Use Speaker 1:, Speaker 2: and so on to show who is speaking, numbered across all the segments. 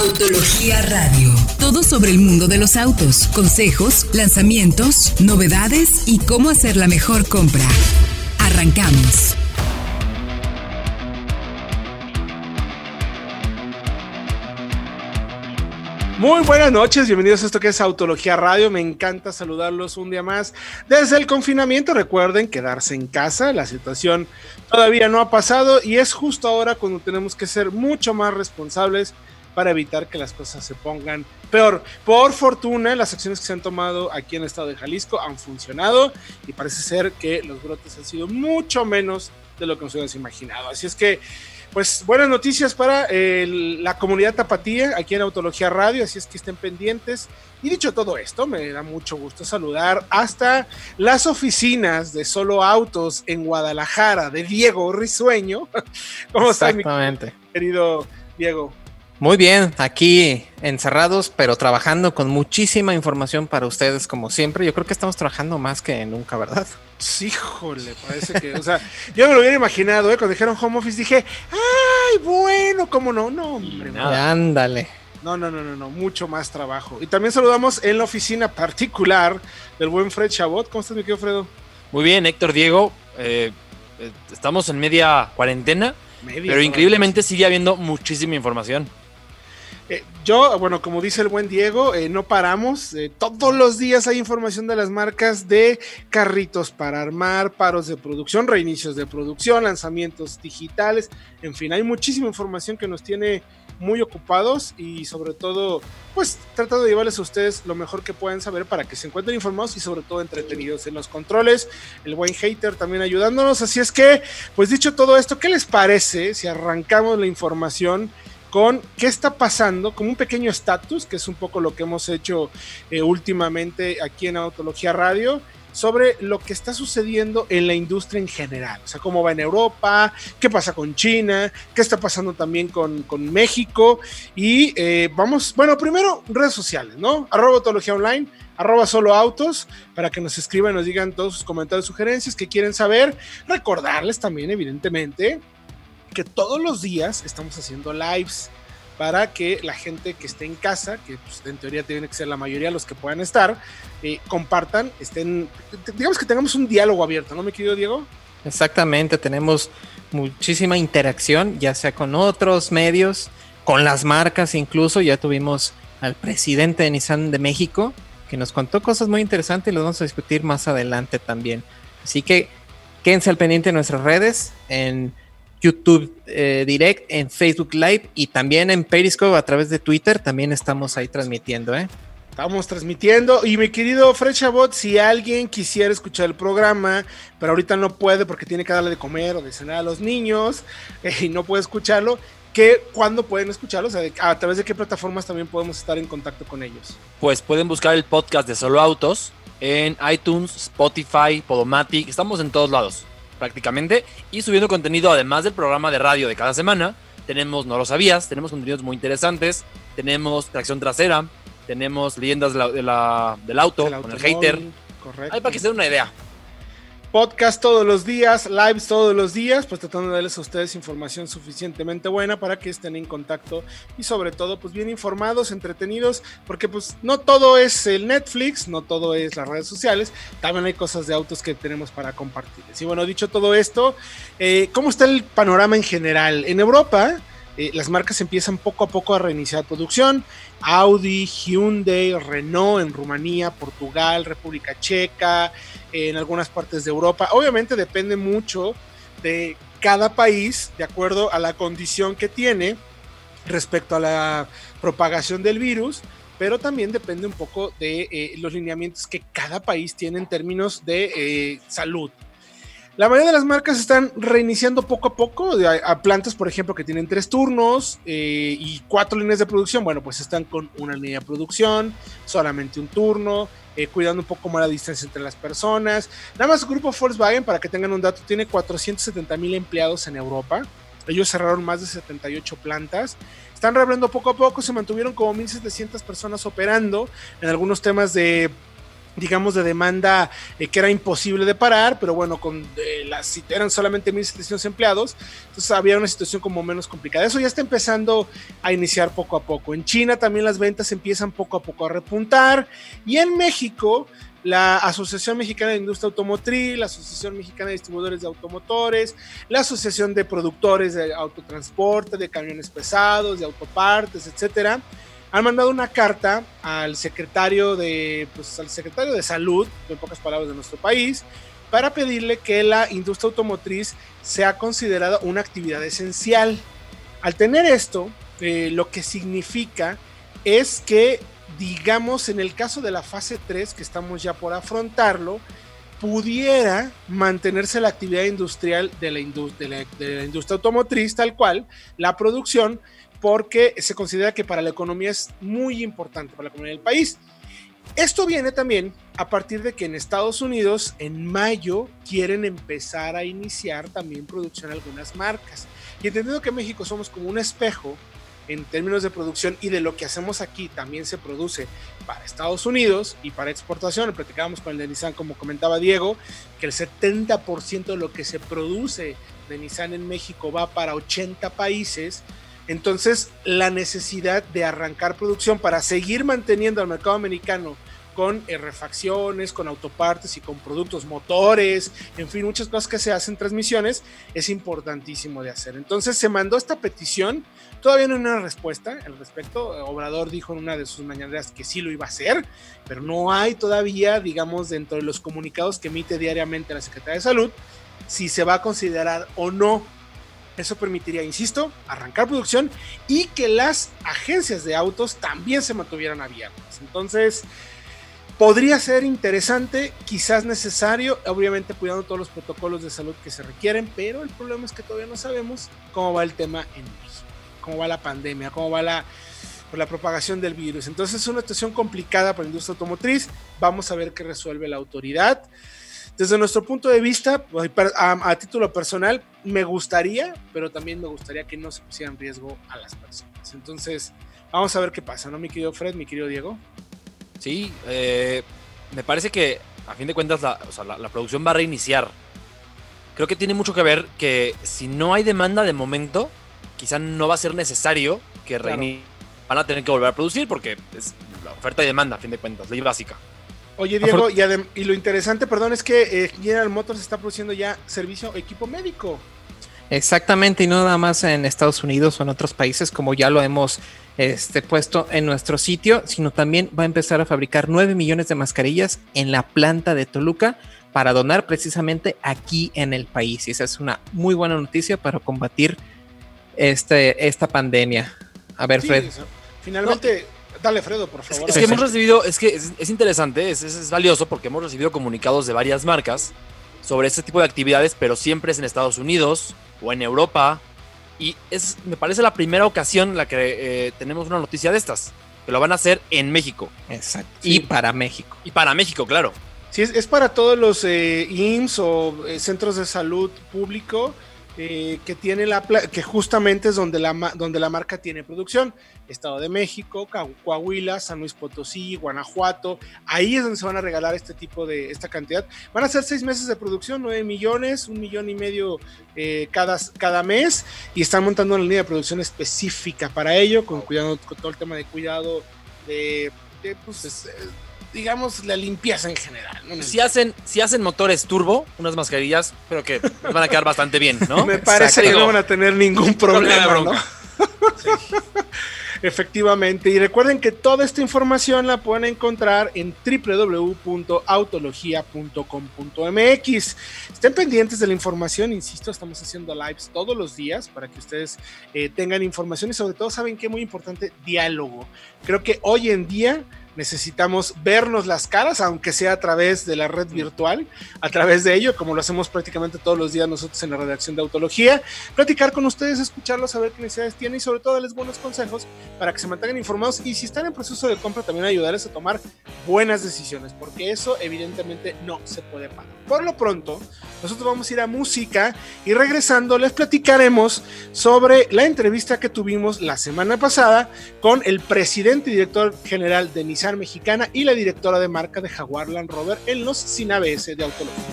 Speaker 1: Autología Radio. Todo sobre el mundo de los autos, consejos, lanzamientos, novedades y cómo hacer la mejor compra. Arrancamos.
Speaker 2: Muy buenas noches, bienvenidos a esto que es Autología Radio. Me encanta saludarlos un día más desde el confinamiento. Recuerden quedarse en casa, la situación todavía no ha pasado y es justo ahora cuando tenemos que ser mucho más responsables para evitar que las cosas se pongan peor. Por fortuna, las acciones que se han tomado aquí en el estado de Jalisco han funcionado y parece ser que los brotes han sido mucho menos de lo que nos hubiéramos imaginado. Así es que pues buenas noticias para la comunidad tapatía aquí en Autología Radio, así es que estén pendientes. Y dicho todo esto, me da mucho gusto saludar hasta las oficinas de Solo Autos en Guadalajara de Diego Risueño. ¿Cómo está mi querido Diego?
Speaker 3: Muy bien, aquí encerrados, pero trabajando con muchísima información para ustedes, como siempre. Yo creo que estamos trabajando más que nunca, ¿verdad?
Speaker 2: Sí, híjole, parece que, o sea, yo me lo hubiera imaginado, ¿eh? Cuando dijeron home office dije, ¡ay, bueno! ¿Cómo no? No, hombre.
Speaker 3: Ándale.
Speaker 2: No, no, no, no, no, mucho más trabajo. Y también saludamos en la oficina particular del buen Fred Chabot. ¿Cómo estás, mi querido Fredo?
Speaker 4: Muy bien, Héctor Diego. Eh, eh, estamos en media cuarentena, pero increíblemente sigue habiendo muchísima información.
Speaker 2: Eh, yo, bueno, como dice el buen Diego, eh, no paramos. Eh, todos los días hay información de las marcas de carritos para armar, paros de producción, reinicios de producción, lanzamientos digitales. En fin, hay muchísima información que nos tiene muy ocupados y sobre todo, pues tratando de llevarles a ustedes lo mejor que puedan saber para que se encuentren informados y sobre todo entretenidos en los controles. El buen hater también ayudándonos. Así es que, pues dicho todo esto, ¿qué les parece si arrancamos la información? Con qué está pasando, como un pequeño estatus, que es un poco lo que hemos hecho eh, últimamente aquí en Autología Radio, sobre lo que está sucediendo en la industria en general. O sea, cómo va en Europa, qué pasa con China, qué está pasando también con, México. Y eh, vamos, bueno, primero redes sociales, ¿no? Arroba Autología Online, arroba solo autos, para que nos escriban, nos digan todos sus comentarios, sugerencias que quieren saber. Recordarles también, evidentemente, que todos los días estamos haciendo lives para que la gente que esté en casa, que pues, en teoría tiene que ser la mayoría de los que puedan estar, eh, compartan, estén, digamos que tengamos un diálogo abierto, ¿no, mi querido Diego?
Speaker 3: Exactamente, tenemos muchísima interacción, ya sea con otros medios, con las marcas incluso, ya tuvimos al presidente de Nissan de México, que nos contó cosas muy interesantes y los vamos a discutir más adelante también. Así que quédense al pendiente de nuestras redes, en YouTube eh, Direct, en Facebook Live y también en Periscope a través de Twitter. También estamos ahí transmitiendo, ¿eh?
Speaker 2: Estamos transmitiendo. Y mi querido Fred Chabot, si alguien quisiera escuchar el programa, pero ahorita no puede porque tiene que darle de comer o de cenar a los niños eh, y no puede escucharlo, ¿qué, ¿cuándo pueden escucharlo? O sea, ¿a través de qué plataformas también podemos estar en contacto con ellos?
Speaker 4: Pues pueden buscar el podcast de Solo Autos en iTunes, Spotify, Podomatic. Estamos en todos lados prácticamente, y subiendo contenido además del programa de radio de cada semana. Tenemos No lo sabías, tenemos contenidos muy interesantes, tenemos tracción trasera, tenemos leyendas de la, del auto con el hater. Correcto. Hay para que se den una idea
Speaker 2: podcast todos los días, lives todos los días, pues tratando de darles a ustedes información suficientemente buena para que estén en contacto y sobre todo pues bien informados, entretenidos, porque pues no todo es el Netflix, no todo es las redes sociales, también hay cosas de autos que tenemos para compartirles. Y bueno, dicho todo esto, eh, ¿cómo está el panorama en general? En Europa, eh, las marcas empiezan poco a poco a reiniciar producción. Audi, Hyundai, Renault en Rumanía, Portugal, República Checa, en algunas partes de Europa. Obviamente depende mucho de cada país, de acuerdo a la condición que tiene respecto a la propagación del virus, pero también depende un poco de eh, los lineamientos que cada país tiene en términos de eh, salud. La mayoría de las marcas están reiniciando poco a poco. A, plantas, por ejemplo, que tienen tres turnos eh, y cuatro líneas de producción. Bueno, pues están con una línea de producción, solamente un turno, eh, cuidando un poco más la distancia entre las personas. Nada más el grupo Volkswagen, para que tengan un dato, tiene 470 mil empleados en Europa. Ellos cerraron más de 78 plantas. Están reabriendo poco a poco, se mantuvieron como 1.700 personas operando en algunos temas de digamos, de demanda eh, que era imposible de parar, pero bueno, con eh, las, eran solamente 1.700 empleados, entonces había una situación como menos complicada. Eso ya está empezando a iniciar poco a poco. En China también las ventas empiezan poco a poco a repuntar y en México la Asociación Mexicana de Industria Automotriz, la Asociación Mexicana de Distribuidores de Automotores, la Asociación de Productores de Autotransporte, de Camiones Pesados, de Autopartes, etcétera, han mandado una carta al secretario de, pues, al secretario de Salud, en pocas palabras, de nuestro país, para pedirle que la industria automotriz sea considerada una actividad esencial. Al tener esto, eh, lo que significa es que, digamos, en el caso de la fase 3, que estamos ya por afrontarlo, pudiera mantenerse la actividad industrial de la, de la industria automotriz tal cual, la producción, porque se considera que para la economía es muy importante, para la economía del país. Esto viene también a partir de que en Estados Unidos en mayo quieren empezar a iniciar también producción algunas marcas. Y entendiendo que México somos como un espejo en términos de producción y de lo que hacemos aquí también se produce para Estados Unidos y para exportación. Platicábamos con el de Nissan, como comentaba Diego, que el 70% de lo que se produce de Nissan en México va para 80 países entonces, la necesidad de arrancar producción para seguir manteniendo al mercado americano con eh, refacciones, con autopartes y con productos motores, en fin, muchas cosas que se hacen en transmisiones, es importantísimo de hacer. Entonces se mandó esta petición, todavía no hay una respuesta al respecto. Obrador dijo en una de sus mañaneras que sí lo iba a hacer, pero no hay todavía, digamos, dentro de los comunicados que emite diariamente la Secretaría de Salud, si se va a considerar o no eso permitiría, insisto, arrancar producción y que las agencias de autos también se mantuvieran abiertas. Entonces, podría ser interesante, quizás necesario, obviamente cuidando todos los protocolos de salud que se requieren, pero el problema es que todavía no sabemos cómo va el tema en México, cómo va la pandemia, cómo va la, la propagación del virus. Entonces es una situación complicada para la industria automotriz. Vamos a ver qué resuelve la autoridad. Desde nuestro punto de vista, a, título personal, me gustaría, pero también me gustaría que no se pusiera en riesgo a las personas. Entonces, vamos a ver qué pasa, ¿no, mi querido Fred, mi querido Diego?
Speaker 4: Sí, eh, me parece que a fin de cuentas la, producción va a reiniciar. Creo que tiene mucho que ver que si no hay demanda de momento, quizá no va a ser necesario que reinicien. Van a tener que volver a producir porque es la oferta y demanda, a fin de cuentas, ley básica.
Speaker 2: Oye, Diego, y, lo interesante, perdón, es que eh, General Motors está produciendo ya servicio equipo médico.
Speaker 3: Exactamente, y no nada más en Estados Unidos o en otros países, como ya lo hemos este, puesto en nuestro sitio, sino también va a empezar a fabricar 9 millones de mascarillas en la planta de Toluca para donar precisamente aquí en el país. Y esa es una muy buena noticia para combatir este, esta pandemia. A ver, Fred.
Speaker 2: Finalmente. Dale, Fredo, por favor.
Speaker 4: Es, que hemos recibido, es que es, interesante, es, es, valioso porque hemos recibido comunicados de varias marcas sobre este tipo de actividades, pero siempre es en Estados Unidos o en Europa. Y es, me parece la primera ocasión en la que eh, tenemos una noticia de estas, que lo van a hacer en México.
Speaker 3: Exacto. Y para México.
Speaker 4: Y para México, claro.
Speaker 2: Sí, es, para todos los eh, IMSS o eh, centros de salud público eh, que tiene la que justamente es donde la, donde la marca tiene producción. Estado de México, Coahuila, San Luis Potosí, Guanajuato. Ahí es donde se van a regalar este tipo de esta cantidad. Van a ser seis meses de producción, nueve millones, un millón y medio eh, cada, cada mes. Y están montando una línea de producción específica para ello, con cuidado, con todo el tema de cuidado de, pues, eh, digamos, la limpieza en general.
Speaker 4: Si, hacen, si hacen motores turbo, unas mascarillas, pero que van a quedar bastante bien, ¿no?
Speaker 2: Me parece que no van a tener ningún problema, ¿no? Efectivamente, y recuerden que toda esta información la pueden encontrar en www.autologia.com.mx. Estén pendientes de la información, insisto, estamos haciendo lives todos los días para que ustedes eh, tengan información y sobre todo saben que es muy importante diálogo. Creo que hoy en día necesitamos vernos las caras, aunque sea a través de la red virtual, a través de ello, como lo hacemos prácticamente todos los días nosotros en la redacción de Autología, platicar con ustedes, escucharlos, saber qué necesidades tienen y sobre todo darles buenos consejos para que se mantengan informados y si están en proceso de compra también ayudarles a tomar buenas decisiones, porque eso evidentemente no se puede pagar. por lo pronto, nosotros vamos a ir a música y regresando les platicaremos sobre la entrevista que tuvimos la semana pasada con el presidente y director general de Mexicana y la directora de marca de Jaguar Land Rover en los Sin ABS de Autología.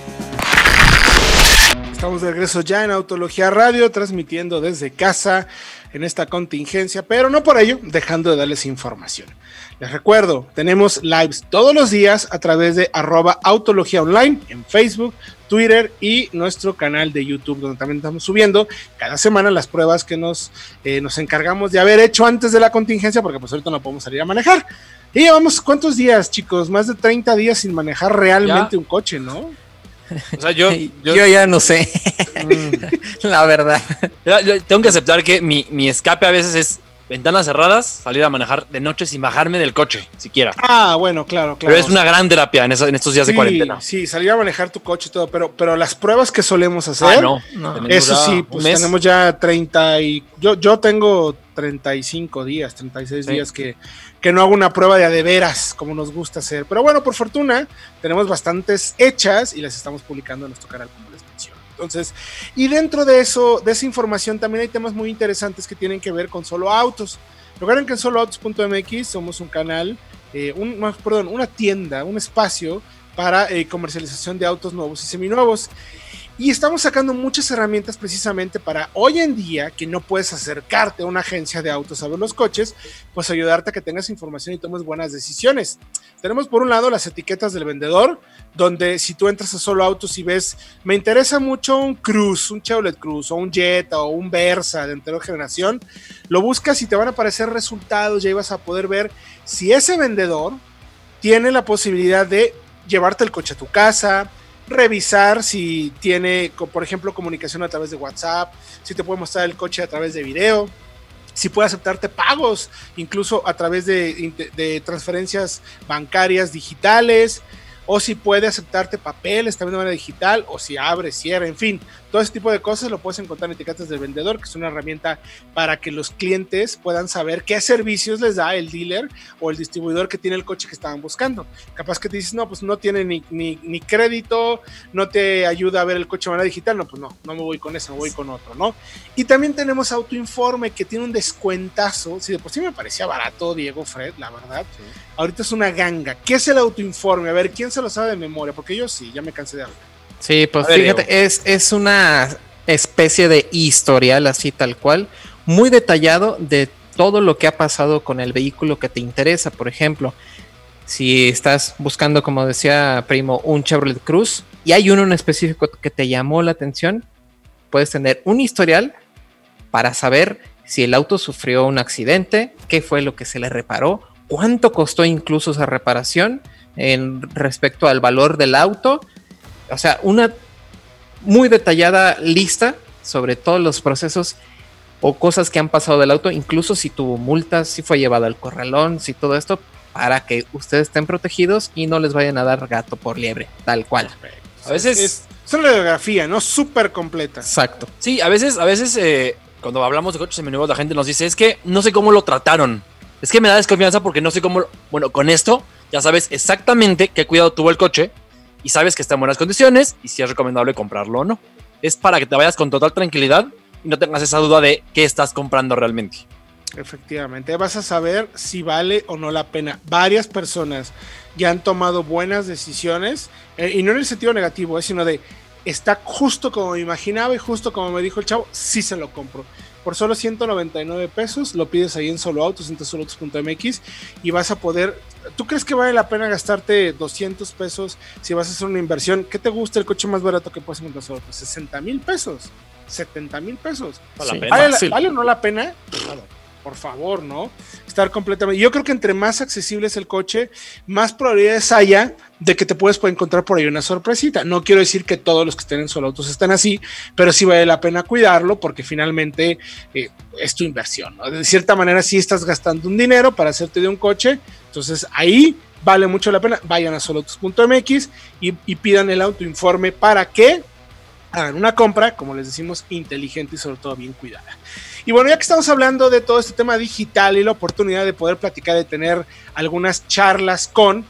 Speaker 2: Estamos de regreso ya en Autología Radio, transmitiendo desde casa en esta contingencia, pero no por ello dejando de darles información. Les recuerdo, tenemos lives todos los días a través de arroba Autología Online en Facebook, Twitter y nuestro canal de YouTube, donde también estamos subiendo cada semana las pruebas que nos, eh, nos encargamos de haber hecho antes de la contingencia, porque pues ahorita no podemos salir a manejar. Y llevamos cuántos días, chicos, más de 30 días sin manejar realmente
Speaker 4: ¿Ya?
Speaker 2: un coche, ¿no?
Speaker 4: O sea, yo,
Speaker 3: Yo,
Speaker 4: yo,
Speaker 3: ya no sé,
Speaker 2: Mm.
Speaker 3: la verdad.
Speaker 4: yo- yo tengo que aceptar que mi, mi escape a veces es ventanas cerradas, salir a manejar de noche sin bajarme del coche, siquiera.
Speaker 2: Ah, bueno, claro, claro.
Speaker 4: Pero es una gran terapia en, eso- en estos días de cuarentena.
Speaker 2: Sí, salir a manejar tu coche y todo, pero, pero las pruebas que solemos hacer,
Speaker 4: Ah, no.
Speaker 3: No.
Speaker 2: Eso sí, pues tenemos ya 30 y yo, yo tengo 35 días, 36
Speaker 4: Sí.
Speaker 2: días que, que no hago una prueba de a de veras como nos gusta hacer. Pero bueno, por fortuna, tenemos bastantes hechas y las estamos publicando en nuestro canal, como les. Entonces, y dentro de eso, de esa información, también hay temas muy interesantes que tienen que ver con solo autos. Recuerden que en soloautos.mx somos un canal, eh, un, perdón, una tienda, un espacio para eh, comercialización de autos nuevos y seminuevos. Y estamos sacando muchas herramientas precisamente para hoy en día que no puedes acercarte a una agencia de autos a ver los coches, pues ayudarte a que tengas información y tomes buenas decisiones. Tenemos por un lado las etiquetas del vendedor, donde si tú entras a solo autos y ves, me interesa mucho un Cruz, un Chevrolet Cruz o un Jetta o un Versa de anterior generación, lo buscas y te van a aparecer resultados, ya ibas a poder ver si ese vendedor tiene la posibilidad de llevarte el coche a tu casa, revisar si tiene, por ejemplo, comunicación a través de WhatsApp, si te puede mostrar el coche a través de video, si puede aceptarte pagos, incluso a través de, de transferencias bancarias digitales, o si puede aceptarte papeles también de manera digital, o si abre, cierra, en fin, todo ese tipo de cosas lo puedes encontrar en etiquetas del vendedor, que es una herramienta para que los clientes puedan saber qué servicios les da el dealer o el distribuidor que tiene el coche que estaban buscando. Capaz que te dices, no, pues no tiene ni, ni, ni crédito, no te ayuda a ver el coche de manera digital, no, pues no, no me voy con eso, me voy con otro, ¿no? Y también tenemos Autoinforme que tiene un descuentazo, si de por sí me parecía barato, Diego Fred, la verdad, ahorita es una ganga. ¿Qué es el Autoinforme? A ver, ¿quién se lo sabe de memoria? Porque yo sí, ya me cansé de hablar.
Speaker 3: Sí, pues
Speaker 4: ver,
Speaker 3: fíjate, es, es una especie de historial así tal cual, muy detallado de todo lo que ha pasado con el vehículo que te interesa. Por ejemplo, si estás buscando, como decía Primo, un Chevrolet Cruz y hay uno en específico que te llamó la atención, puedes tener un historial para saber si el auto sufrió un accidente, qué fue lo que se le reparó, cuánto costó incluso esa reparación en respecto al valor del auto. O sea, una muy detallada lista sobre todos los procesos o cosas que han pasado del auto, incluso si tuvo multas, si fue llevado al corralón, si todo esto, para que ustedes estén protegidos y no les vayan a dar gato por liebre, tal cual.
Speaker 4: A veces-
Speaker 2: Es, es una radiografía, ¿no? Súper completa.
Speaker 3: Exacto.
Speaker 4: Sí, a veces, a veces eh, cuando hablamos de coches seminuevos la gente nos dice, es que no sé cómo lo trataron. Es que me da desconfianza porque no sé cómo... lo-". Bueno, con esto ya sabes exactamente qué cuidado tuvo el coche y sabes que está en buenas condiciones y si es recomendable comprarlo o no. Es para que te vayas con total tranquilidad y no tengas esa duda de qué estás comprando realmente.
Speaker 2: Efectivamente, vas a saber si vale o no la pena. Varias personas ya han tomado buenas decisiones, eh, y no en el sentido negativo, eh, sino de está justo como me imaginaba y justo como me dijo el chavo, sí se lo compro. Por solo 199 pesos, lo pides ahí en Solo Autos, en soloautos.mx y vas a poder. ¿Tú crees que vale la pena gastarte 200 pesos si vas a hacer una inversión? ¿Qué te gusta el coche más barato que puedes encontrar? Solo? Pues 60 mil pesos, 70 mil pesos.
Speaker 4: Vale la
Speaker 3: Sí.
Speaker 4: pena.
Speaker 2: ¿Vale, la-
Speaker 3: Fácil.
Speaker 2: ¿Vale o no la pena? Por favor, ¿no? Estar completamente. Yo creo que entre más accesible es el coche, más probabilidades haya de que te puedes encontrar por ahí una sorpresita. No quiero decir que todos los que estén en solo autos están así, pero sí vale la pena cuidarlo porque finalmente eh, es tu inversión. De cierta manera, sí estás gastando un dinero para hacerte de un coche, entonces ahí vale mucho la pena. Vayan a soloautos.mx y, y pidan el autoinforme para que hagan una compra, como les decimos, inteligente y sobre todo bien cuidada. Y bueno, ya que estamos hablando de todo este tema digital y la oportunidad de poder platicar, de tener algunas charlas con,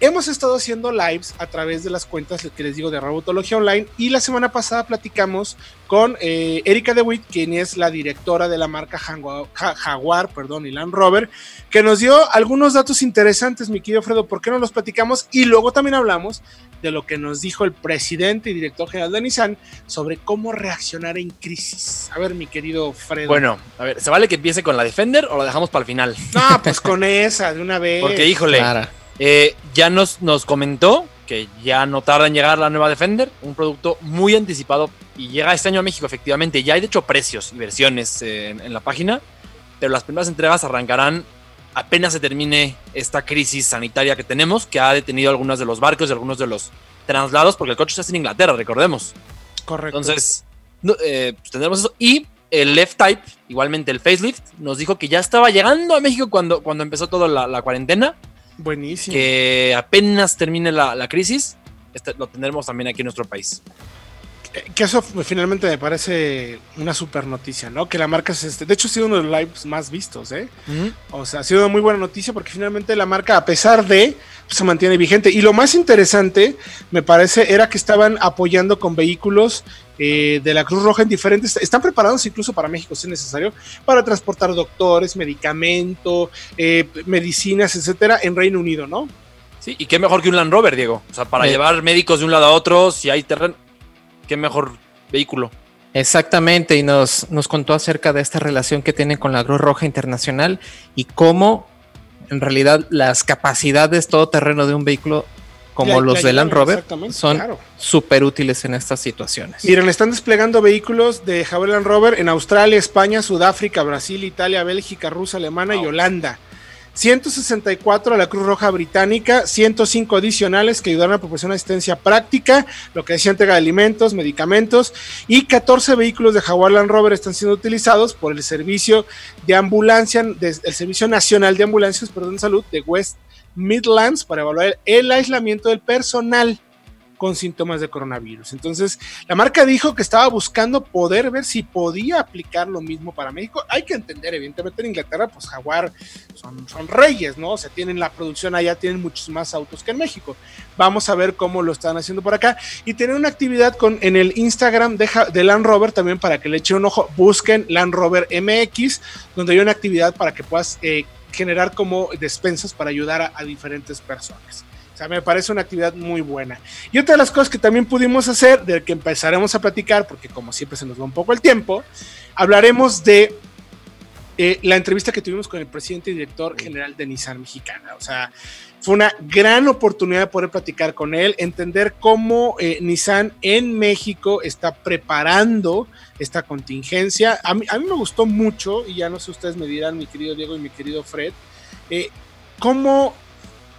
Speaker 2: hemos estado haciendo lives a través de las cuentas que les digo de Robotología Online y la semana pasada platicamos con eh, Erika DeWitt, quien es la directora de la marca Jaguar, Jaguar, perdón, y Land Rover, que nos dio algunos datos interesantes, mi querido Fredo, ¿por qué no los platicamos? Y luego también hablamos de lo que nos dijo el presidente y director general de Nissan sobre cómo reaccionar en crisis. A ver, mi querido Fredo.
Speaker 4: Bueno, a ver, ¿se vale que empiece con la Defender o la dejamos para el final?
Speaker 2: No, pues con esa, de una vez.
Speaker 4: Porque, híjole, eh, ya nos, nos comentó que ya no tarda en llegar la nueva Defender, un producto muy anticipado y llega este año a México, efectivamente. Ya hay de hecho precios y versiones eh, en, la página, pero las primeras entregas arrancarán apenas se termine esta crisis sanitaria que tenemos, que ha detenido algunos de los barcos y algunos de los traslados, porque el coche está en Inglaterra, recordemos.
Speaker 2: Correcto.
Speaker 4: Entonces, eh, pues tendremos eso. Y el Left Type, igualmente el facelift, nos dijo que ya estaba llegando a México cuando, cuando empezó toda la cuarentena
Speaker 2: Buenísimo.
Speaker 4: Que apenas termine la, crisis, este, lo tendremos también aquí en nuestro país.
Speaker 2: Que eso finalmente me parece una super noticia, ¿no? Que la marca se este, de hecho ha sido uno de los lives más vistos, ¿eh? O sea, ha sido una muy buena noticia porque finalmente la marca, a pesar de, pues, se mantiene vigente. Y lo más interesante, me parece, era que estaban apoyando con vehículos eh, de la Cruz Roja en diferentes, están preparados incluso para México si es necesario, para transportar doctores, medicamento, eh, medicinas, etcétera, en Reino Unido, ¿no?
Speaker 4: Sí, y qué mejor que un Land Rover, Diego. O sea, para llevar médicos de un lado a otro, si hay terreno, qué mejor vehículo.
Speaker 3: Exactamente, y nos, nos contó acerca de esta relación que tienen con la Cruz Roja Internacional y cómo en realidad las capacidades todoterreno de un vehículo como los de Land Rover, son súper útiles en estas situaciones.
Speaker 2: Miren, están desplegando vehículos de Jaguar Land Rover en Australia, España, Sudáfrica, Brasil, Italia, Bélgica, Rusia, Alemania y Holanda. 164 a la Cruz Roja Británica, 105 adicionales que ayudaron a proporcionar asistencia práctica, lo que decía entrega de alimentos, medicamentos, y 14 vehículos de Jaguar Land Rover están siendo utilizados por el servicio de ambulancia, el Servicio Nacional de Ambulancias, perdón, Salud de West Midlands para evaluar el aislamiento del personal con síntomas de coronavirus. Entonces, la marca dijo que estaba buscando poder ver si podía aplicar lo mismo para México. Hay que entender, evidentemente en Inglaterra, pues Jaguar son, reyes, ¿no? O sea, tienen la producción allá, tienen muchos más autos que en México. Vamos a ver cómo lo están haciendo por acá. Y tener una actividad con, en el Instagram de, de Land Rover también para que le echen un ojo. Busquen Land Rover MX, donde hay una actividad para que puedas eh, generar como despensas para ayudar a, diferentes personas. O sea, me parece una actividad muy buena. Y otra de las cosas que también pudimos hacer, de que empezaremos a platicar, porque como siempre se nos va un poco el tiempo, hablaremos de eh, la entrevista que tuvimos con el presidente y director general de Nissan Mexicana. O sea, fue una gran oportunidad de poder platicar con él, entender cómo eh, Nissan en México está preparando esta contingencia. A mí, a mí, me gustó mucho, y ya no sé ustedes me dirán, mi querido Diego y mi querido Fred, eh, cómo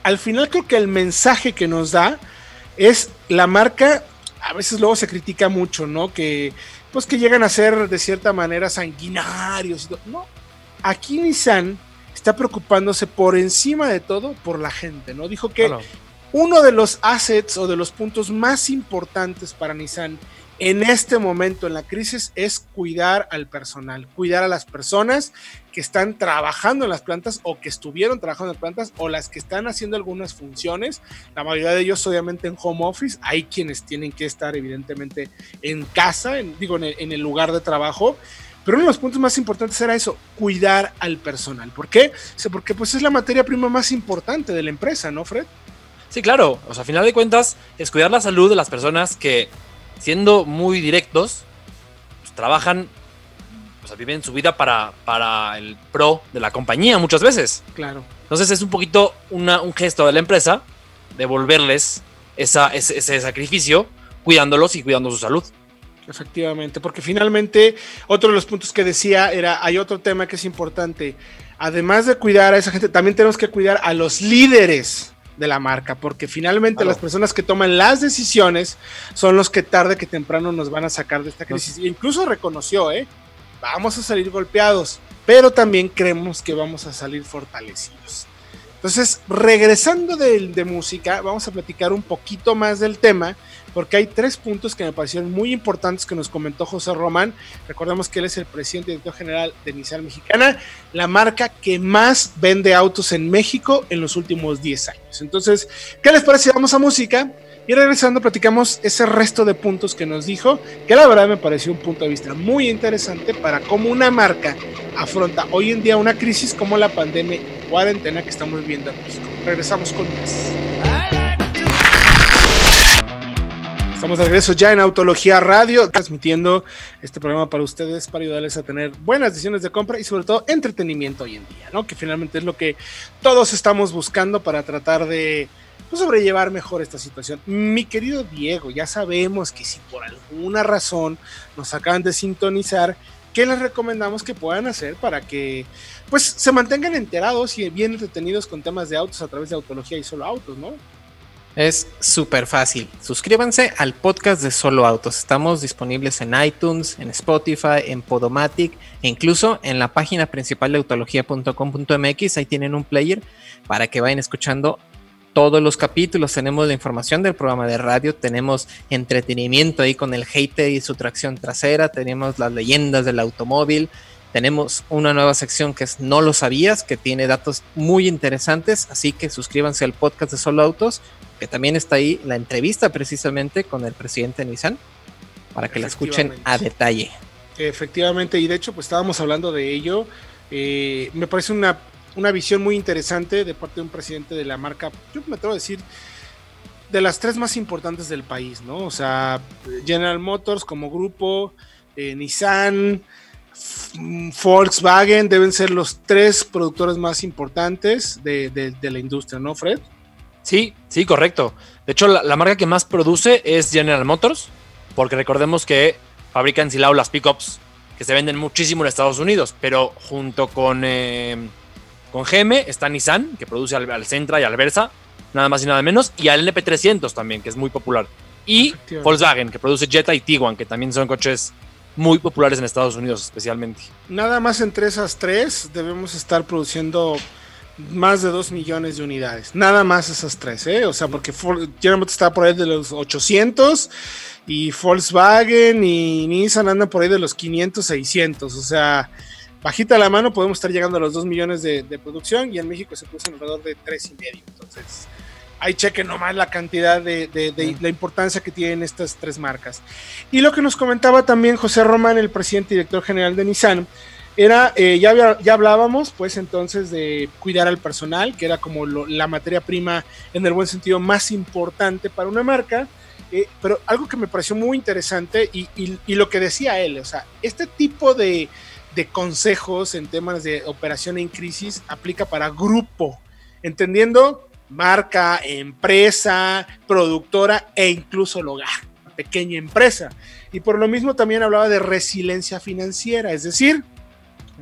Speaker 2: al final creo que el mensaje que nos da es la marca, a veces luego se critica mucho, ¿no? Que pues que llegan a ser de cierta manera sanguinarios. No, aquí Nissan está preocupándose por encima de todo por la gente, ¿no? Dijo que uno de los assets o de los puntos más importantes para Nissan en este momento en la crisis es cuidar al personal, cuidar a las personas que están trabajando en las plantas o que estuvieron trabajando en las plantas o las que están haciendo algunas funciones. La mayoría de ellos obviamente en home office, hay quienes tienen que estar evidentemente en casa, digo en el, lugar de trabajo. Pero uno de los puntos más importantes era eso, cuidar al personal. ¿Por qué? Porque pues es la materia prima más importante de la empresa, ¿no, Fred?
Speaker 4: Sí, claro. O sea, a final de cuentas, es cuidar la salud de las personas que siendo muy directos, pues, trabajan, o sea, viven su vida para, para el pro de la compañía muchas veces.
Speaker 2: Claro.
Speaker 4: Entonces es un poquito una, un gesto de la empresa devolverles esa, ese, ese sacrificio cuidándolos y cuidando su salud.
Speaker 2: Efectivamente, porque finalmente otro de los puntos que decía era, hay otro tema que es importante, además de cuidar a esa gente, también tenemos que cuidar a los líderes de la marca, porque finalmente las personas que toman las decisiones son los que tarde que temprano nos van a sacar de esta crisis. incluso reconoció, ¿eh? Vamos a salir golpeados, pero también creemos que vamos a salir fortalecidos. Entonces, regresando de, de, música, vamos a platicar un poquito más del tema, porque hay tres puntos que me parecieron muy importantes que nos comentó José Román. Recordemos que él es el presidente y director general de Nissan Mexicana, la marca que más vende autos en México en los últimos 10 años. Entonces, ¿qué les parece? Vamos a música. Y regresando, platicamos ese resto de puntos que nos dijo, que la verdad me pareció un punto de vista muy interesante para cómo una marca afronta hoy en día una crisis como la pandemia y cuarentena que estamos viviendo en México. Regresamos con más. Estamos de regreso ya en Autología Radio, transmitiendo este programa para ustedes, para ayudarles a tener buenas decisiones de compra y sobre todo entretenimiento hoy en día, ¿no? Que finalmente es lo que todos estamos buscando para tratar de pues, sobrellevar mejor esta situación. Mi querido Diego, ya sabemos que si por alguna razón nos acaban de sintonizar, ¿qué les recomendamos que puedan hacer para que pues se mantengan enterados y bien entretenidos con temas de autos a través de Autología y Solo Autos, ¿no?
Speaker 3: Es súper fácil. Suscríbanse al podcast de Solo Autos. Estamos disponibles en iTunes, en Spotify, en Podomatic e incluso en la página principal de autología.com.mx. Ahí tienen un player para que vayan escuchando todos los capítulos, tenemos la información del programa de radio, tenemos entretenimiento ahí con el hater y su tracción trasera, tenemos las leyendas del automóvil, tenemos una nueva sección que es No lo sabías, que tiene datos muy interesantes, así que suscríbanse al podcast de Solo Autos, que también está ahí la entrevista precisamente con el presidente de Nissan, para que la escuchen a detalle.
Speaker 2: Efectivamente, y de hecho, pues estábamos hablando de ello. Eh, me parece una una visión muy interesante de parte de un presidente de la marca, yo me atrevo a decir, de las tres más importantes del país, ¿no? O sea, General Motors como grupo, eh, Nissan, Volkswagen deben ser los tres productores más importantes de, la industria, ¿no, Fred?
Speaker 4: Sí, sí, correcto. De hecho, la, marca que más produce es General Motors, porque recordemos que fabrican Silao las pickups que se venden muchísimo en Estados Unidos, pero junto con eh, con GM está Nissan, que produce al, al Sentra y al Versa, nada más y nada menos, y al NP300 también, que es muy popular. Y Volkswagen, que produce Jetta y Tiguan, que también son coches muy populares en Estados Unidos especialmente.
Speaker 2: Nada más entre esas tres debemos estar produciendo más de 2 millones de unidades. Nada más esas tres, ¿eh? O sea, porque General está por ahí de los 800 y Volkswagen y Nissan andan por ahí de los 500, 600. O sea, bajita la mano podemos estar llegando a los 2 millones de, producción y en México se puso alrededor de 3 y medio. Entonces, ahí cheque nomás la cantidad de, la importancia que tienen estas tres marcas. Y lo que nos comentaba también José Román, el presidente y director general de Nissan, era, eh, ya, ya hablábamos pues entonces de cuidar al personal, que era como la materia prima en el buen sentido más importante para una marca. Eh, pero algo que me pareció muy interesante y, y lo que decía él, o sea, este tipo de, de consejos en temas de operación en crisis aplica para grupo, entendiendo marca, empresa, productora e incluso el hogar, pequeña empresa. Y por lo mismo también hablaba de resiliencia financiera, es decir,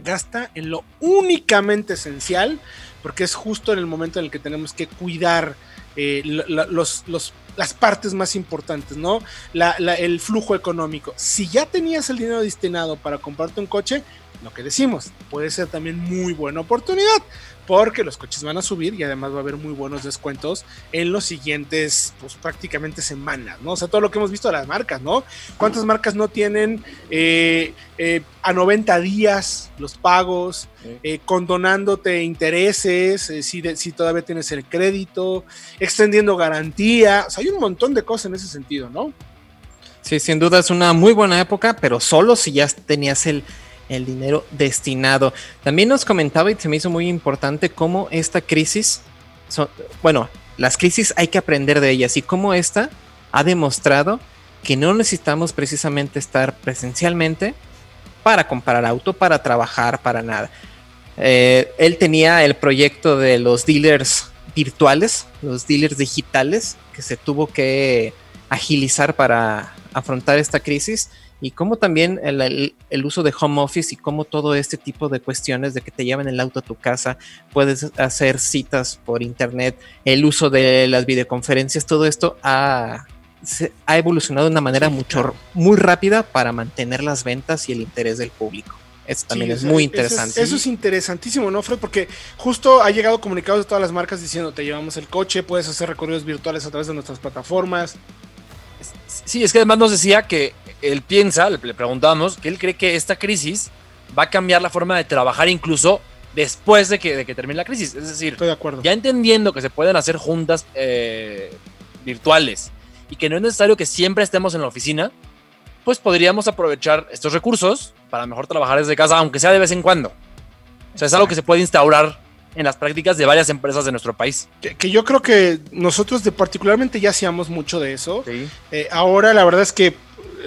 Speaker 2: gasta en lo únicamente esencial, porque es justo en el momento en el que tenemos que cuidar eh, los, las partes más importantes, ¿no? el flujo económico. Si ya tenías el dinero destinado para comprarte un coche, lo que decimos, puede ser también muy buena oportunidad porque los coches van a subir y además va a haber muy buenos descuentos en los siguientes, pues prácticamente semanas, ¿no? O sea, todo lo que hemos visto de las marcas, ¿no? ¿Cuántas marcas no tienen eh, eh, a 90 días los pagos, eh, condonándote intereses, si, si todavía tienes el crédito, extendiendo garantía? O sea, un montón de cosas en ese sentido, ¿no?
Speaker 3: Sí, sin duda es una muy buena época, pero solo si ya tenías el el dinero destinado. También nos comentaba y se me hizo muy importante cómo esta crisis, bueno, las crisis hay que aprender de ellas y cómo esta ha demostrado que no necesitamos precisamente estar presencialmente para comprar auto, para trabajar, para nada. Eh, él tenía el proyecto de los dealers virtuales, los dealers digitales, que se tuvo que agilizar para afrontar esta crisis y cómo también el, uso de home office y cómo todo este tipo de cuestiones de que te lleven el auto a tu casa, puedes hacer citas por internet, el uso de las videoconferencias, todo esto ha, ha evolucionado de una manera mucho, muy rápida para mantener las ventas y el interés del público. Eso también
Speaker 2: Sí,
Speaker 3: es
Speaker 2: o sea,
Speaker 3: muy
Speaker 2: eso
Speaker 3: interesante.
Speaker 2: Eso es, interesantísimo, ¿no, Fred? Porque justo ha llegado comunicados de todas las marcas diciendo, te llevamos el coche, puedes hacer recorridos virtuales a través de nuestras plataformas.
Speaker 4: Sí, es que además nos decía que él piensa, le, preguntábamos, que él cree que esta crisis va a cambiar la forma de trabajar incluso después de que, de que termine la crisis. Es decir,
Speaker 2: Estoy de acuerdo.
Speaker 4: ya entendiendo que se pueden hacer juntas eh, virtuales y que no es necesario que siempre estemos en la oficina, pues podríamos aprovechar estos recursos para mejor trabajar desde casa, aunque sea de vez en cuando. O sea, es algo que se puede instaurar en las prácticas de varias empresas de nuestro país.
Speaker 2: Que, que yo creo que nosotros de particularmente ya hacíamos mucho de eso.
Speaker 4: Sí.
Speaker 2: Eh, ahora la verdad es que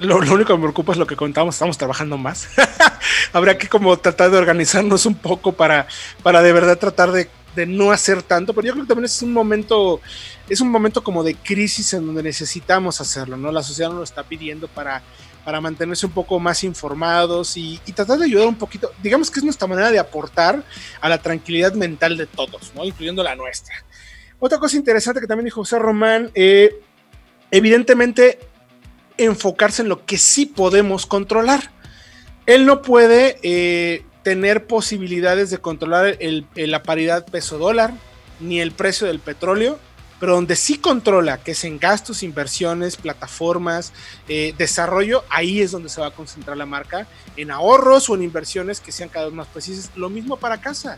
Speaker 2: lo, lo único que me preocupa es lo que contamos, estamos trabajando más. Habrá que como tratar de organizarnos un poco para, para de verdad tratar de, de no hacer tanto, pero yo creo que también es un momento, es un momento como de crisis en donde necesitamos hacerlo, ¿no? La sociedad nos lo está pidiendo para, para mantenerse un poco más informados y, tratar de ayudar un poquito, digamos que es nuestra manera de aportar a la tranquilidad mental de todos. Incluyendo la nuestra. Otra cosa interesante que también dijo José Román, eh, evidentemente enfocarse en lo que sí podemos controlar. Él no puede eh, tener posibilidades de controlar la paridad peso-dólar ni el precio del petróleo, pero donde sí controla, que es en gastos, inversiones, plataformas, eh, desarrollo, ahí es donde se va a concentrar la marca, en ahorros o en inversiones que sean cada vez más precisas. Lo mismo para casa.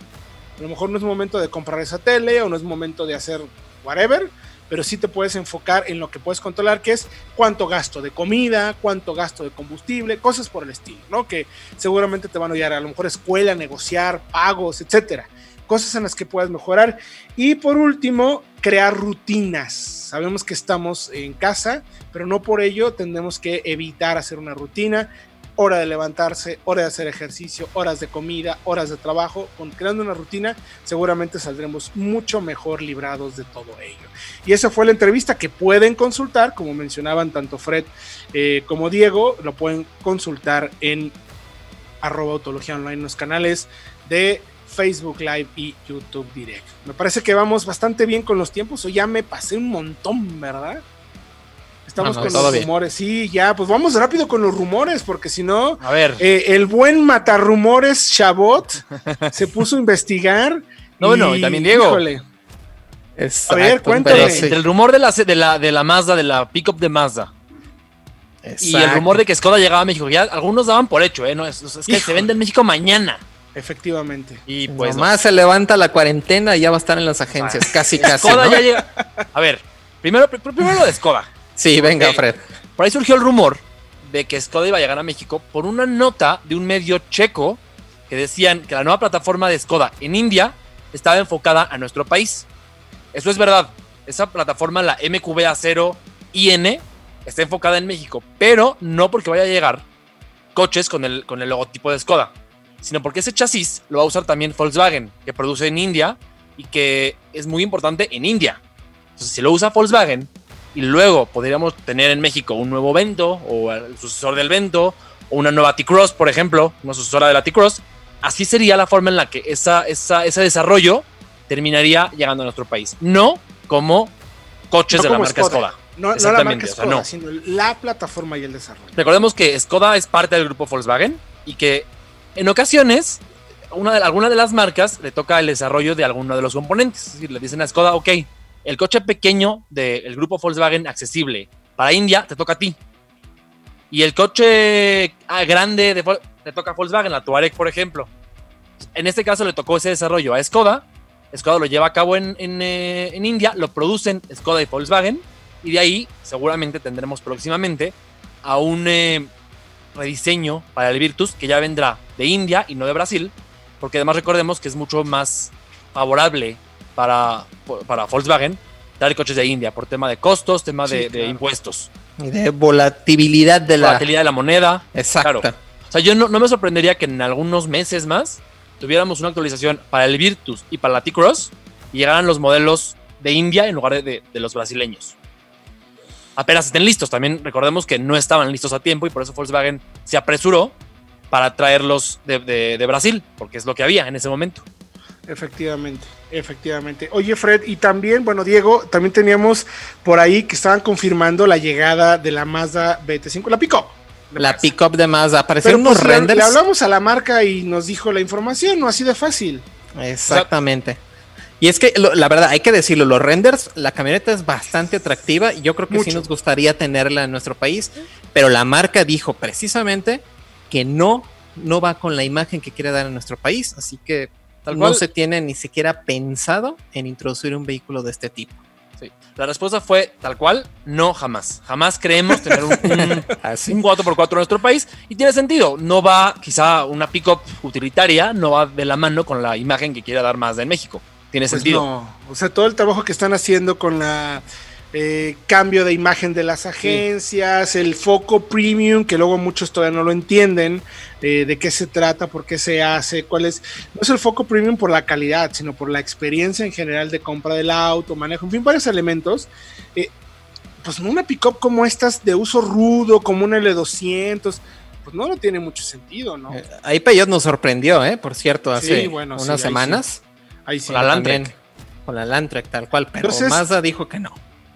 Speaker 2: A lo mejor no es momento de comprar esa tele o no es momento de hacer whatever, pero sí te puedes enfocar en lo que puedes controlar, que es cuánto gasto de comida, cuánto gasto de combustible, cosas por el estilo, ¿no? Que seguramente te van a ayudar a lo mejor escuela, negociar, pagos, etcétera. Cosas en las que puedes mejorar. Y por último, crear rutinas. Sabemos que estamos en casa, pero no por ello tendremos que evitar hacer una rutina. Hora de levantarse, hora de hacer ejercicio, horas de comida, horas de trabajo. Con creando una rutina, seguramente saldremos mucho mejor librados de todo ello. Y esa fue la entrevista que pueden consultar, como mencionaban tanto Fred eh, como Diego, lo pueden consultar en arroba autología online los canales de Facebook Live y YouTube Direct. Me parece que vamos bastante bien con los tiempos, o ya me pasé un montón, ¿verdad? Estamos
Speaker 3: No, no,
Speaker 2: con los
Speaker 3: bien.
Speaker 2: rumores, sí, ya, pues vamos rápido con los rumores, porque si no,
Speaker 4: A ver,
Speaker 2: eh, el buen matarrumores Chabot se puso a investigar.
Speaker 4: No, bueno, y también Diego.
Speaker 2: híjole,
Speaker 3: Exacto,
Speaker 2: A ver, cuéntame.
Speaker 4: entre el rumor de la, de la, de la Mazda, de la pickup de Mazda, y el rumor de que Skoda llegaba a México, ya algunos daban por hecho, ¿eh? No, es, es que se vende en México mañana.
Speaker 2: Efectivamente.
Speaker 4: Y pues no.
Speaker 3: Nomás se levanta la cuarentena y ya va a estar en las agencias, casi casi.
Speaker 4: Skoda
Speaker 3: ¿no?
Speaker 4: ya llega. A ver, primero, pr- primero lo de Skoda.
Speaker 3: Sí, venga. Fred.
Speaker 4: Por ahí surgió el rumor de que Skoda iba a llegar a México por una nota de un medio checo que decían que la nueva plataforma de Skoda en India estaba enfocada a nuestro país. Eso es verdad. Esa plataforma, la MQB0IN, está enfocada en México, pero no porque vaya a llegar coches con el, con el logotipo de Skoda, sino porque ese chasis lo va a usar también Volkswagen, que produce en India y que es muy importante en India. Entonces, si lo usa Volkswagen y luego podríamos tener en México un nuevo Vento o el sucesor del Vento o una nueva T-Cross, por ejemplo, una sucesora de la T-Cross, así sería la forma en la que esa, esa- ese desarrollo terminaría llegando a nuestro país. No como coches
Speaker 2: No
Speaker 4: de la marca Skoda.
Speaker 2: No, no la
Speaker 4: o sea, no.
Speaker 2: sino la plataforma y el desarrollo.
Speaker 4: Recordemos que Skoda es parte del grupo Volkswagen y que en ocasiones alguna de las marcas le toca el desarrollo de alguno de los componentes. Es decir, le dicen a Skoda, ok, el coche pequeño del grupo Volkswagen accesible para India te toca a ti. Y el coche ah, grande de, te toca a Volkswagen, la Touareg, por ejemplo. En este caso le tocó ese desarrollo a Skoda. Skoda lo lleva a cabo en, eh, India, lo producen Skoda y Volkswagen. Y de ahí seguramente tendremos próximamente a un eh, rediseño para el Virtus que ya vendrá de India y no de Brasil, porque además recordemos que es mucho más favorable para, para Volkswagen traer coches de India por tema de costos, tema
Speaker 2: Sí,
Speaker 4: de, impuestos,
Speaker 3: Y de volatilidad de la.
Speaker 4: volatilidad de la moneda.
Speaker 3: Exacto.
Speaker 4: claro. O sea, yo no, no me sorprendería que en algunos meses más tuviéramos una actualización para el Virtus y para la T-Cross y llegaran los modelos de India en lugar de, de- de los brasileños. Apenas estén listos. También recordemos que no estaban listos a tiempo y por eso Volkswagen se apresuró para traerlos de, de- de Brasil, porque es lo que había en ese momento.
Speaker 2: Efectivamente, efectivamente. Oye, Fred, y también, bueno, Diego, también teníamos por ahí que estaban confirmando la llegada de la Mazda BT5, la Pico.
Speaker 3: la pickup de Mazda. Aparecieron
Speaker 2: Pero
Speaker 3: unos
Speaker 2: pues, le,
Speaker 3: renders.
Speaker 2: le hablamos a la marca y nos dijo la información, no así de fácil.
Speaker 3: Exactamente. Y es que lo- la verdad, hay que decirlo, los renders, la camioneta es bastante atractiva y yo creo que sí
Speaker 2: Mucho.
Speaker 3: nos gustaría tenerla en nuestro país, pero la marca dijo precisamente que no, no va con la imagen que quiere dar en nuestro país, así que
Speaker 4: Tal
Speaker 3: no
Speaker 4: cual.
Speaker 3: se tiene ni siquiera pensado en introducir un vehículo de este tipo.
Speaker 4: Sí. La respuesta fue tal cual, no jamás. Jamás creemos tener un, un,
Speaker 3: Así.
Speaker 4: un 4x4 en nuestro país y tiene sentido. No va, quizá una pickup utilitaria, no va de la mano con la imagen que quiera dar Mazda en México. Tiene
Speaker 2: Pues
Speaker 4: sentido.
Speaker 2: no. O sea, todo el trabajo que están haciendo con la eh, cambio de imagen de las agencias, el foco premium, que luego muchos todavía no lo entienden, eh, de qué se trata, por qué se hace, cuál es. No es el foco premium por la calidad, sino por la experiencia en general de compra del auto, manejo, en fin, varios elementos. Eh, pues una pickup como estas de uso rudo, como una L200, pues no, no tiene mucho sentido, ¿no?
Speaker 3: Eh, Ahí Peugeot nos sorprendió, ¿eh? Por cierto, hace
Speaker 2: Sí, bueno,
Speaker 3: unas
Speaker 2: sí.
Speaker 3: semanas.
Speaker 2: Ahí sí.
Speaker 4: con la Landtrek.
Speaker 3: También Con la Landtrek, tal cual, pero
Speaker 2: Entonces-
Speaker 3: Mazda dijo que no.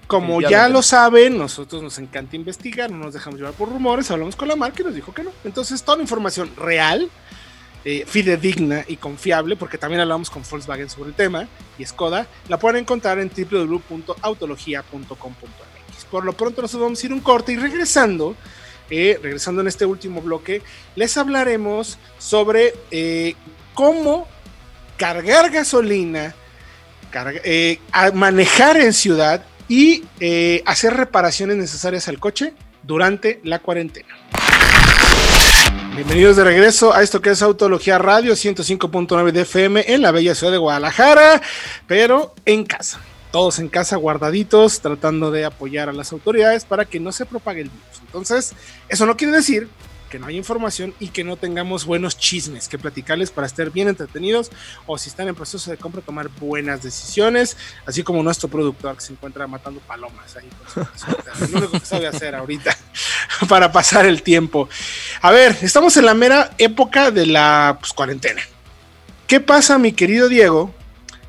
Speaker 2: Como
Speaker 4: Sí, ya
Speaker 2: ya
Speaker 4: lo
Speaker 2: lo saben, nosotros nos encanta investigar, no nos dejamos llevar por rumores, hablamos con la marca y nos dijo que no. Entonces, toda la información real, eh, fidedigna y confiable, porque también hablamos con Volkswagen sobre el tema y Skoda, la pueden encontrar en www.autologia.com.mx. Por lo pronto, nosotros vamos a ir un corte y regresando, eh, regresando en este último bloque, les hablaremos sobre eh, cómo cargar gasolina, eh, manejar en ciudad y eh, hacer reparaciones necesarias al coche durante la cuarentena. Bienvenidos de regreso a esto que es Autología Radio 105.9 de FM en la bella ciudad de Guadalajara, pero en casa. Todos en casa guardaditos, tratando de apoyar a las autoridades para que no se propague el virus. Entonces, eso no quiere decir que no haya información y que no tengamos buenos chismes que platicarles para estar bien entretenidos o si están en proceso de compra tomar buenas decisiones, así como nuestro productor que se encuentra matando palomas ahí lo único que sabe hacer ahorita para pasar el tiempo. A ver, estamos en la mera época de la pues, cuarentena. ¿Qué pasa, mi querido Diego,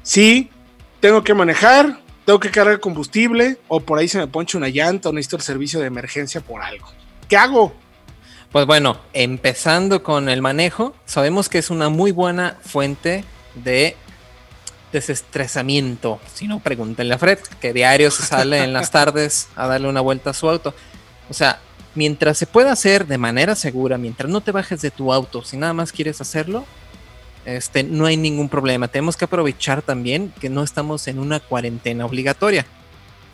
Speaker 2: si tengo que manejar, tengo que cargar combustible o por ahí se me ponche una llanta o necesito el servicio de emergencia por algo? ¿Qué hago?
Speaker 3: Pues bueno, empezando con el manejo, sabemos que es una muy buena fuente de desestresamiento. Si no, pregúntenle a Fred, que diario se sale en las tardes a darle una vuelta a su auto. O sea, mientras se pueda hacer de manera segura, mientras no te bajes de tu auto, si nada más quieres hacerlo, este, no hay ningún problema. Tenemos que aprovechar también que no estamos en una cuarentena obligatoria.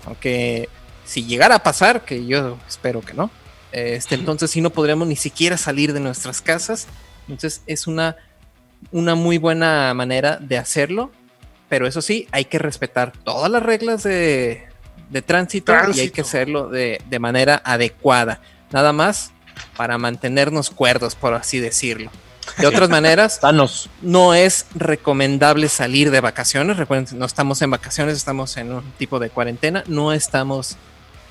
Speaker 3: Aunque si llegara a pasar, que yo espero que no, este, entonces sí no podríamos ni siquiera salir de nuestras casas. Entonces es una, una muy buena manera de hacerlo. Pero eso sí, hay que respetar todas las reglas de, de tránsito, y hay que hacerlo de, de manera adecuada. Nada más para mantenernos cuerdos, por así decirlo. De otras maneras,
Speaker 4: Danos.
Speaker 3: no es recomendable salir de vacaciones. Recuerden, no estamos en vacaciones, estamos en un tipo de cuarentena. No estamos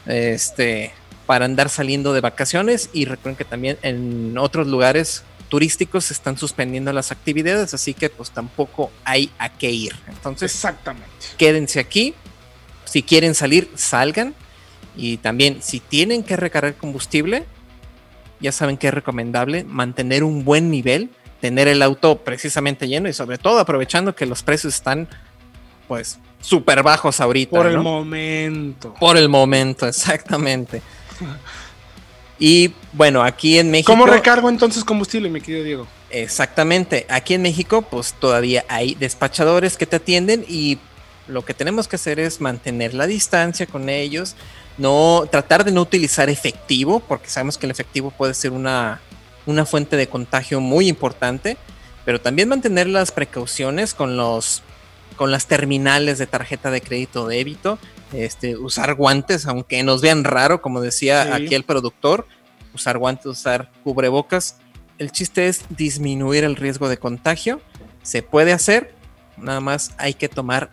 Speaker 3: este, para andar saliendo de vacaciones. Y recuerden que también en otros lugares turísticos se están suspendiendo las actividades, así que pues tampoco hay a qué ir. Entonces,
Speaker 2: Exactamente.
Speaker 3: quédense aquí. Si quieren salir, salgan. Y también, si tienen que recargar combustible, ya saben que es recomendable mantener un buen nivel, tener el auto precisamente lleno y sobre todo aprovechando que los precios están pues súper bajos ahorita.
Speaker 2: Por el
Speaker 3: ¿no?
Speaker 2: momento.
Speaker 3: Por el momento, exactamente. Y bueno, aquí en México...
Speaker 2: ¿Cómo recargo entonces combustible, mi querido Diego?
Speaker 3: Exactamente. Aquí en México, pues todavía hay despachadores que te atienden y lo que tenemos que hacer es mantener la distancia con ellos, no tratar de no utilizar efectivo, porque sabemos que el efectivo puede ser una, una fuente de contagio muy importante, pero también mantener las precauciones con los con las terminales de tarjeta de crédito o débito, este, usar guantes, aunque nos vean raro, como decía
Speaker 2: Sí.
Speaker 3: aquí el productor, usar guantes, usar cubrebocas. El chiste es disminuir el riesgo de contagio. Se puede hacer, nada más hay que tomar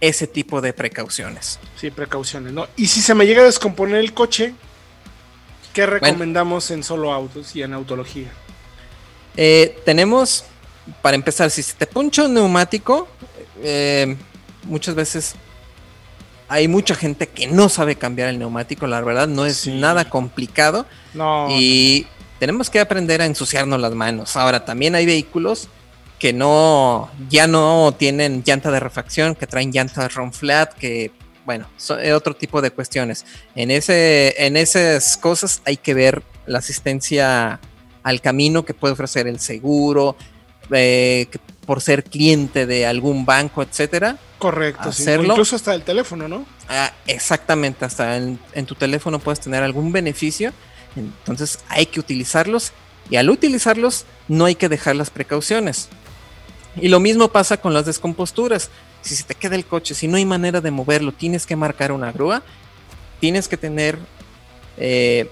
Speaker 3: ese tipo de precauciones.
Speaker 2: Sí, precauciones, ¿no? Y si se me llega a descomponer el coche, ¿qué recomendamos en solo autos y en autología?
Speaker 3: Eh, tenemos, para empezar, si se te puncha un neumático, eh, muchas veces hay mucha gente que no sabe cambiar el neumático, la verdad no es
Speaker 2: Sí.
Speaker 3: nada complicado
Speaker 2: No.
Speaker 3: y tenemos que aprender a ensuciarnos las manos. Ahora, también hay vehículos que no, ya no tienen llanta de refacción, que traen llantas run flat, que, bueno, son otro tipo de cuestiones. En, ese, en esas cosas hay que ver la asistencia al camino que puede ofrecer el seguro, eh, por ser cliente de algún banco, etcétera.
Speaker 2: Correcto, hacerlo. incluso hasta el teléfono, ¿no?
Speaker 3: Ah, exactamente, hasta en, tu teléfono puedes tener algún beneficio. Entonces hay que utilizarlos y al utilizarlos no hay que dejar las precauciones. Y lo mismo pasa con las descomposturas. Si se te queda el coche, si no hay manera de moverlo, tienes que marcar una grúa, tienes que tener eh,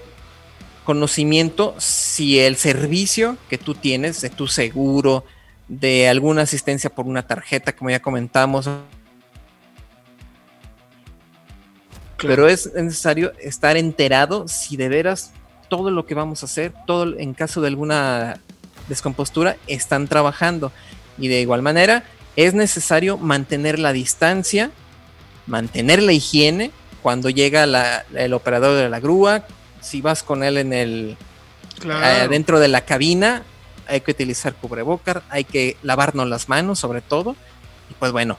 Speaker 3: conocimiento si el servicio que tú tienes de tu seguro, de alguna asistencia por una tarjeta, como ya comentamos. Pero es necesario estar enterado si de veras todo lo que vamos a hacer, todo en caso de alguna descompostura, están trabajando. Y de igual manera, es necesario mantener la distancia, mantener la higiene cuando llega el operador de la grúa. Si vas con él en el eh, dentro de la cabina, hay que utilizar cubrebocas, hay que lavarnos las manos sobre todo. Y pues bueno,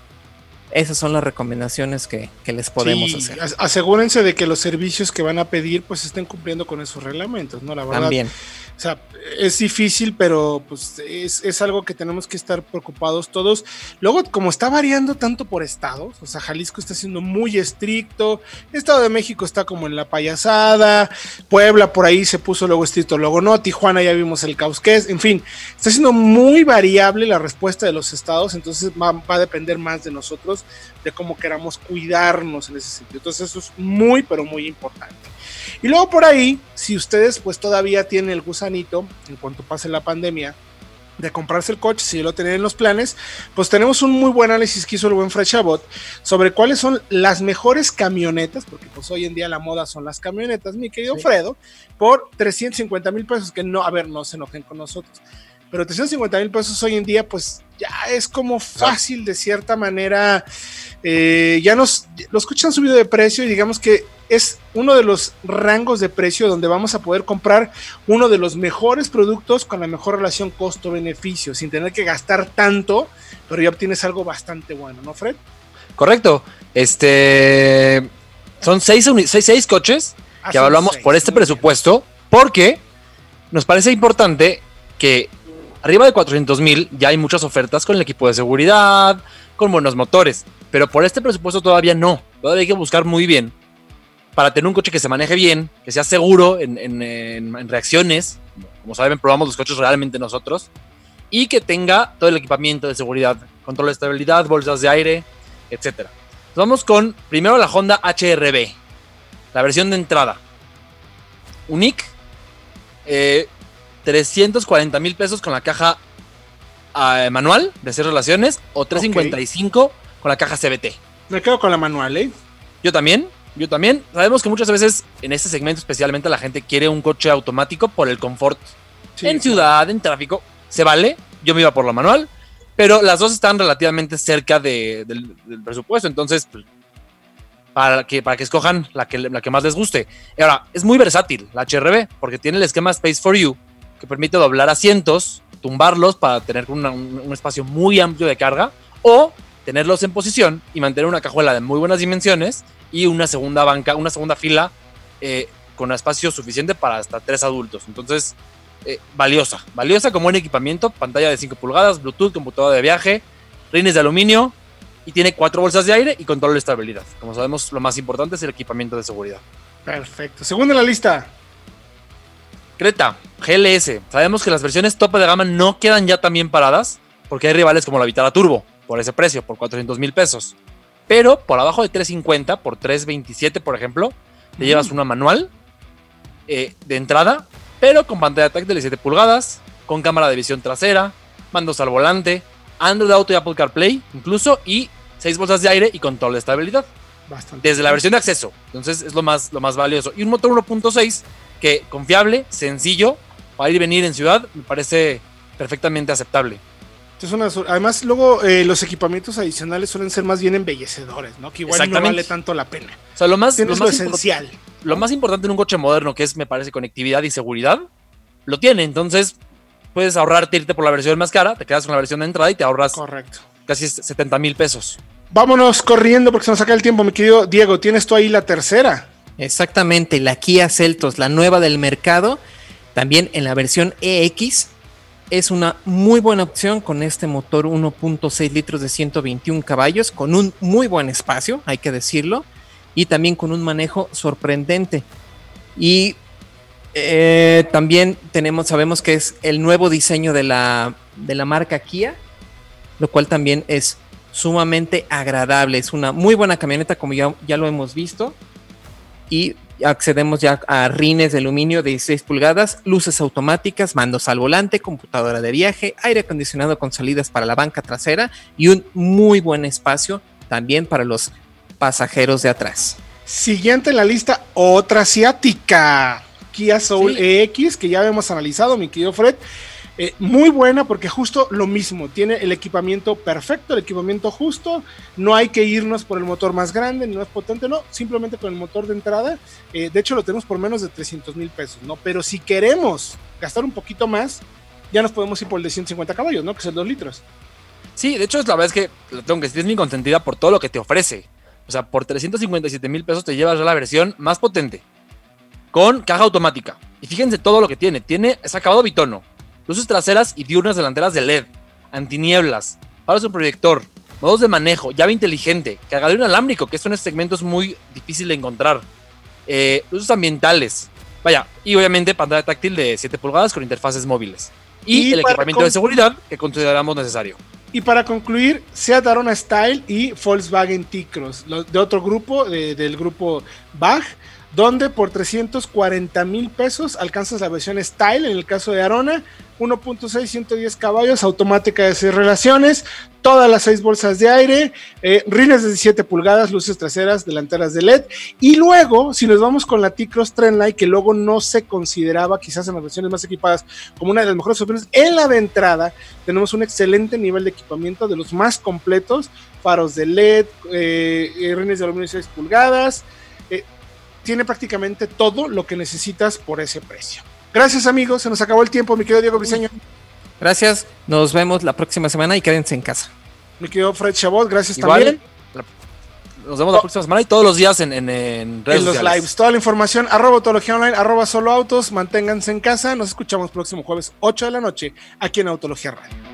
Speaker 3: esas son las recomendaciones que, les podemos hacer.
Speaker 2: Asegúrense de que los servicios que van a pedir pues estén cumpliendo con esos reglamentos, ¿no? La verdad. También. O sea, es difícil, pero pues es, algo que tenemos que estar preocupados todos. Luego, como está variando tanto por estados, o sea, Jalisco está siendo muy estricto, Estado de México está como en la payasada, Puebla por ahí se puso luego estricto, luego no, Tijuana ya vimos el caos que es, en fin, está siendo muy variable la respuesta de los estados, entonces va, va a depender más de nosotros, de cómo queramos cuidarnos en ese sentido. Entonces eso es muy, pero muy importante. Y luego por ahí, si ustedes pues todavía tienen el gusanito, en cuanto pase la pandemia, de comprarse el coche, si lo tienen en los planes, pues tenemos un muy buen análisis que hizo el buen Frechabot sobre cuáles son las mejores camionetas, porque pues hoy en día la moda son las camionetas, mi querido Fredo, por 350 mil pesos, que no, a ver, no se enojen con nosotros, pero 350 mil pesos hoy en día pues ya es como fácil de cierta manera, eh, ya nos, los coches han subido de precio y digamos que es uno de los rangos de precio donde vamos a poder comprar uno de los mejores productos con la mejor relación costo-beneficio, sin tener que gastar tanto, pero ya obtienes algo bastante bueno, ¿no, Fred?
Speaker 4: Correcto. Este son seis, seis, coches ah, que evaluamos por este presupuesto, porque nos parece importante que arriba de 400 mil ya hay muchas ofertas con el equipo de seguridad, con buenos motores, pero por este presupuesto todavía no. Todavía hay que buscar muy bien para tener un coche que se maneje bien, que sea seguro en, reacciones, como saben, probamos los coches realmente nosotros, y que tenga todo el equipamiento de seguridad, control de estabilidad, bolsas de aire, etc. Vamos con primero la Honda HRB, la versión de entrada. Unique, 340 mil pesos con la caja ah, manual de hacer relaciones o 355 con la caja CBT.
Speaker 2: Me quedo con la manual, ¿eh?
Speaker 4: Yo también. Yo también. Sabemos que muchas veces en este segmento especialmente la gente quiere un coche automático por el confort. en ciudad, en tráfico, se vale. Yo me iba por la manual, pero las dos están relativamente cerca del, presupuesto. Entonces, pues, para que, para que escojan la que, la que más les guste. Y ahora, es muy versátil la HRB porque tiene el esquema Space for You que permite doblar asientos, tumbarlos para tener un espacio muy amplio de carga o tenerlos en posición y mantener una cajuela de muy buenas dimensiones y una segunda banca, una segunda fila eh, con espacio suficiente para hasta tres adultos. Entonces, eh, valiosa, valiosa como buen equipamiento, pantalla de 5 pulgadas, Bluetooth, computadora de viaje, rines de aluminio y tiene cuatro bolsas de aire y control de estabilidad. Como sabemos, lo más importante es el equipamiento de seguridad.
Speaker 2: Perfecto. Segundo en la lista.
Speaker 4: Creta, GLS. Sabemos que las versiones tope de gama no quedan ya tan bien paradas porque hay rivales como la Vitara Turbo por ese precio, por 400 mil pesos. Pero por abajo de 350, por 327, por ejemplo, te llevas una manual eh, de entrada, pero con pantalla táctil de 17 pulgadas, con cámara de visión trasera, mandos al volante, Android Auto y Apple CarPlay, incluso, y 6 bolsas de aire y control de estabilidad. Bastante. Desde la versión de acceso. Entonces es lo más, lo más valioso. Y un motor 1.6 que confiable, sencillo, para ir y venir en ciudad, me parece perfectamente aceptable
Speaker 2: además, luego eh, los equipamientos adicionales suelen ser más bien embellecedores, ¿no? Que igual no vale tanto la pena.
Speaker 4: O sea, lo más, lo más esencial. Lo más importante en un coche moderno, que es, me parece, conectividad y seguridad, lo tiene. Entonces, puedes ahorrarte irte por la versión más cara, te quedas con la versión de entrada y te ahorras
Speaker 2: Correcto.
Speaker 4: casi 70 mil pesos.
Speaker 2: Vámonos corriendo porque se nos saca el tiempo, mi querido Diego. Tienes tú ahí la tercera.
Speaker 3: Exactamente, la Kia Celtos, la nueva del mercado, también en la versión EX, es una muy buena opción con este motor 1.6 litros de 121 caballos, con un muy buen espacio, hay que decirlo, y también con un manejo sorprendente. Y eh, también tenemos, sabemos que es el nuevo diseño de la, de la marca Kia, lo cual también es sumamente agradable. Es una muy buena camioneta, como ya, ya lo hemos visto. Y accedemos ya a rines de aluminio de 16 pulgadas, luces automáticas, mandos al volante, computadora de viaje, aire acondicionado con salidas para la banca trasera y un muy buen espacio también para los pasajeros de atrás.
Speaker 2: Siguiente en la lista, otra asiática. Kia Soul
Speaker 4: Sí.
Speaker 2: EX, que ya hemos analizado, mi querido Fred. Eh, muy buena porque justo lo mismo, tiene el equipamiento perfecto, el equipamiento justo, no hay que irnos por el motor más grande ni más potente, no, simplemente con el motor de entrada, eh, de hecho lo tenemos por menos de 300 mil pesos, ¿no? Pero si queremos gastar un poquito más, ya nos podemos ir por el de 150 caballos, ¿no? Que es el 2 litros.
Speaker 4: Sí, de hecho, es la verdad es que lo tengo que decir, es muy contentida por todo lo que te ofrece. O sea, por 357 mil pesos te llevas la versión más potente. Con caja automática. Y fíjense todo lo que tiene. Tiene, es acabado bitono. Luces traseras y diurnas delanteras de LED. Antinieblas. Es un proyector. Modos de manejo. Llave inteligente. Cargador inalámbrico, que son estos segmentos muy difícil de encontrar. Eh, luces ambientales. Vaya, y obviamente pantalla táctil de 7 pulgadas con interfaces móviles. Y,
Speaker 2: Y
Speaker 4: el equipamiento de seguridad que consideramos necesario.
Speaker 2: Y para concluir, Seat Arona Style y Volkswagen T-Cross, de otro grupo, de- del grupo BAG, donde por 340 mil pesos alcanzas la versión Style, en el caso de Arona, 1.6, 110 caballos, automática de 6 relaciones, todas las 6 bolsas de aire, eh, rines de 17 pulgadas, luces traseras, delanteras de LED, y luego, si nos vamos con la T-Cross Trendline, que luego no se consideraba quizás en las versiones más equipadas como una de las mejores opciones, en la de entrada tenemos un excelente nivel de equipamiento de los más completos, faros de LED, eh, eh, rines de aluminio de 6 pulgadas, tiene prácticamente todo lo que necesitas por ese precio. Gracias amigos, se nos acabó el tiempo, mi querido Diego Briseño,
Speaker 3: Gracias, nos vemos la próxima semana y quédense en casa.
Speaker 2: mi querido Fred Chabot, gracias
Speaker 4: Igual,
Speaker 2: también.
Speaker 4: la- nos vemos la próxima semana y todos los días en, en- en redes
Speaker 2: En los
Speaker 4: sociales.
Speaker 2: lives, toda la información, arroba autología online, arroba solo autos, manténganse en casa, nos escuchamos próximo jueves 8 de la noche aquí en Autología Radio.